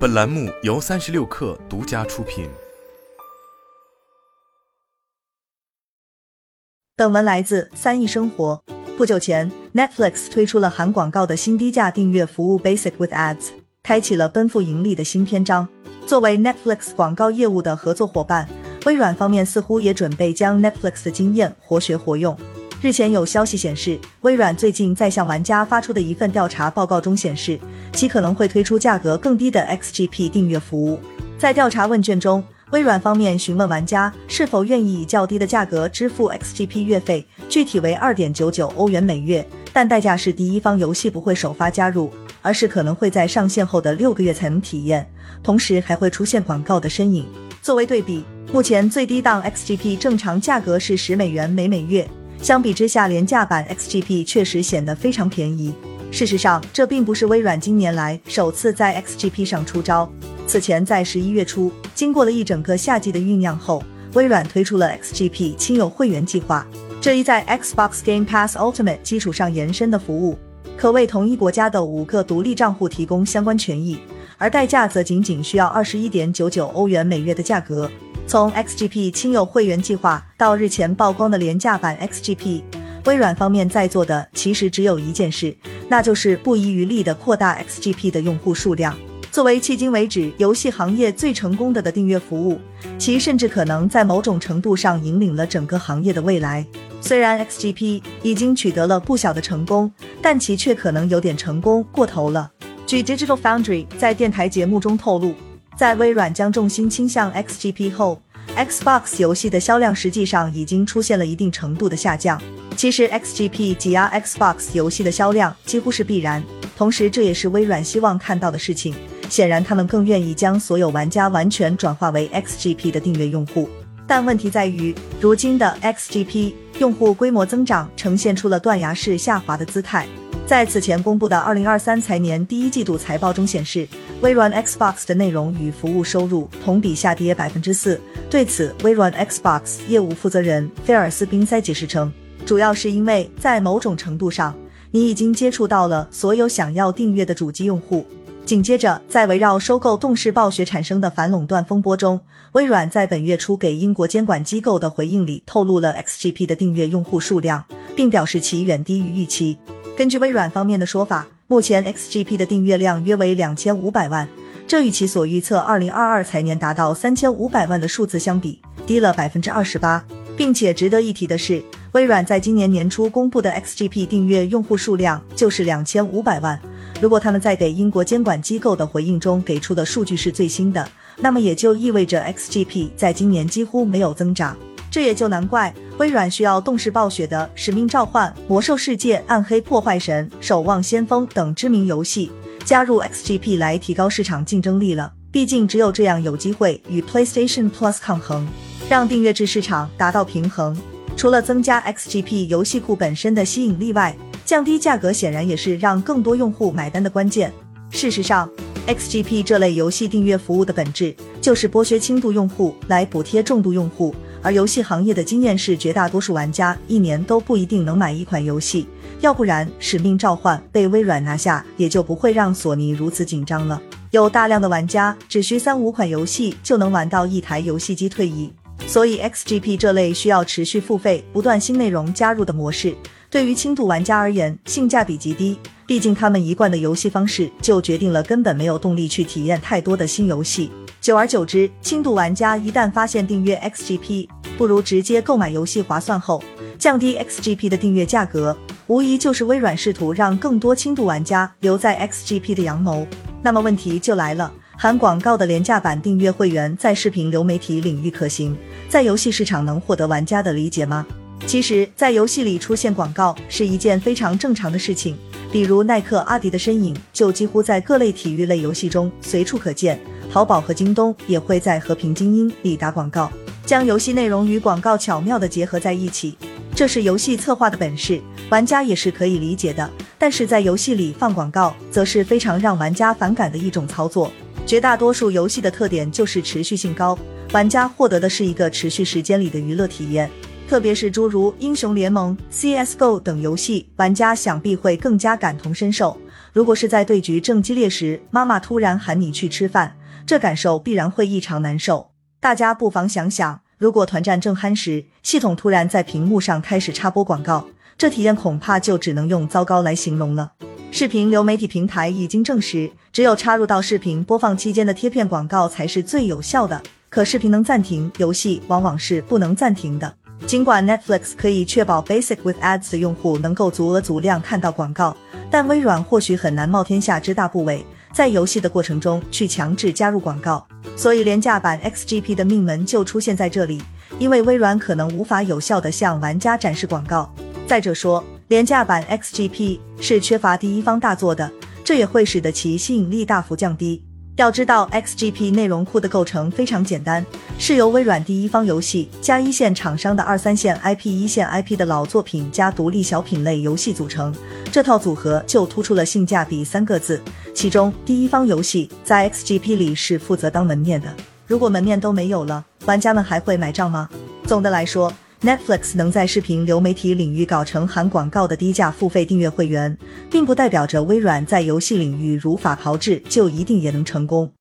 本栏目由三十六氪独家出品。本文来自三亿生活。不久前，Netflix 推出了含广告的新低价订阅服务 Basic with Ads，开启了奔赴盈利的新篇章。作为 Netflix 广告业务的合作伙伴，微软方面似乎也准备将 Netflix 的经验活学活用。日前有消息显示，微软最近在向玩家发出的一份调查报告中显示，其可能会推出价格更低的 XGP 订阅服务。在调查问卷中，微软方面询问玩家是否愿意以较低的价格支付 XGP 月费，具体为二点九九欧元每月，但代价是第一方游戏不会首发加入，而是可能会在上线后的六个月才能体验，同时还会出现广告的身影。作为对比，目前最低档 XGP 正常价格是十美元每每月。相比之下，廉价版 XGP 确实显得非常便宜。事实上，这并不是微软今年来首次在 XGP 上出招。此前，在十一月初，经过了一整个夏季的酝酿后，微软推出了 XGP 亲友会员计划。这一在 Xbox Game Pass Ultimate 基础上延伸的服务，可为同一国家的五个独立账户提供相关权益，而代价则仅仅需要二十一点九九欧元每月的价格。从 XGP 亲友会员计划到日前曝光的廉价版 XGP，微软方面在做的其实只有一件事，那就是不遗余力的扩大 XGP 的用户数量。作为迄今为止游戏行业最成功的的订阅服务，其甚至可能在某种程度上引领了整个行业的未来。虽然 XGP 已经取得了不小的成功，但其却可能有点成功过头了。据 Digital Foundry 在电台节目中透露。在微软将重心倾向 XGP 后，Xbox 游戏的销量实际上已经出现了一定程度的下降。其实，XGP 挤压 Xbox 游戏的销量几乎是必然，同时这也是微软希望看到的事情。显然，他们更愿意将所有玩家完全转化为 XGP 的订阅用户。但问题在于，如今的 XGP 用户规模增长呈现出了断崖式下滑的姿态。在此前公布的二零二三财年第一季度财报中显示，微软 Xbox 的内容与服务收入同比下跌百分之四。对此，微软 Xbox 业务负责人菲尔斯宾塞解释称，主要是因为在某种程度上，你已经接触到了所有想要订阅的主机用户。紧接着，在围绕收购动视暴雪产生的反垄断风波中，微软在本月初给英国监管机构的回应里透露了 XGP 的订阅用户数量，并表示其远低于预期。根据微软方面的说法，目前 XGP 的订阅量约为两千五百万，这与其所预测二零二二财年达到三千五百万的数字相比，低了百分之二十八。并且值得一提的是，微软在今年年初公布的 XGP 订阅用户数量就是两千五百万。如果他们在给英国监管机构的回应中给出的数据是最新的，那么也就意味着 XGP 在今年几乎没有增长。这也就难怪微软需要动视暴雪的《使命召唤》《魔兽世界》《暗黑破坏神》《守望先锋》等知名游戏加入 XGP 来提高市场竞争力了。毕竟只有这样有机会与 PlayStation Plus 抗衡，让订阅制市场达到平衡。除了增加 XGP 游戏库本身的吸引力外，降低价格显然也是让更多用户买单的关键。事实上，XGP 这类游戏订阅服务的本质就是剥削轻度用户来补贴重度用户。而游戏行业的经验是，绝大多数玩家一年都不一定能买一款游戏，要不然《使命召唤》被微软拿下，也就不会让索尼如此紧张了。有大量的玩家只需三五款游戏就能玩到一台游戏机退役，所以 XGP 这类需要持续付费、不断新内容加入的模式，对于轻度玩家而言性价比极低。毕竟他们一贯的游戏方式就决定了根本没有动力去体验太多的新游戏。久而久之，轻度玩家一旦发现订阅 XGP 不如直接购买游戏划算后，降低 XGP 的订阅价格，无疑就是微软试图让更多轻度玩家留在 XGP 的阳谋。那么问题就来了，含广告的廉价版订阅会员在视频流媒体领域可行，在游戏市场能获得玩家的理解吗？其实，在游戏里出现广告是一件非常正常的事情，比如耐克、阿迪的身影就几乎在各类体育类游戏中随处可见。淘宝和京东也会在《和平精英》里打广告，将游戏内容与广告巧妙地结合在一起，这是游戏策划的本事，玩家也是可以理解的。但是在游戏里放广告，则是非常让玩家反感的一种操作。绝大多数游戏的特点就是持续性高，玩家获得的是一个持续时间里的娱乐体验。特别是诸如英雄联盟、CS:GO 等游戏，玩家想必会更加感同身受。如果是在对局正激烈时，妈妈突然喊你去吃饭，这感受必然会异常难受。大家不妨想想，如果团战正酣时，系统突然在屏幕上开始插播广告，这体验恐怕就只能用糟糕来形容了。视频流媒体平台已经证实，只有插入到视频播放期间的贴片广告才是最有效的。可视频能暂停，游戏往往是不能暂停的。尽管 Netflix 可以确保 Basic with Ads 的用户能够足额足量看到广告，但微软或许很难冒天下之大不韪，在游戏的过程中去强制加入广告。所以廉价版 XGP 的命门就出现在这里，因为微软可能无法有效地向玩家展示广告。再者说，廉价版 XGP 是缺乏第一方大作的，这也会使得其吸引力大幅降低。要知道，XGP 内容库的构成非常简单，是由微软第一方游戏加一线厂商的二三线 IP、一线 IP 的老作品加独立小品类游戏组成。这套组合就突出了性价比三个字。其中，第一方游戏在 XGP 里是负责当门面的。如果门面都没有了，玩家们还会买账吗？总的来说。Netflix 能在视频流媒体领域搞成含广告的低价付费订阅会员，并不代表着微软在游戏领域如法炮制就一定也能成功。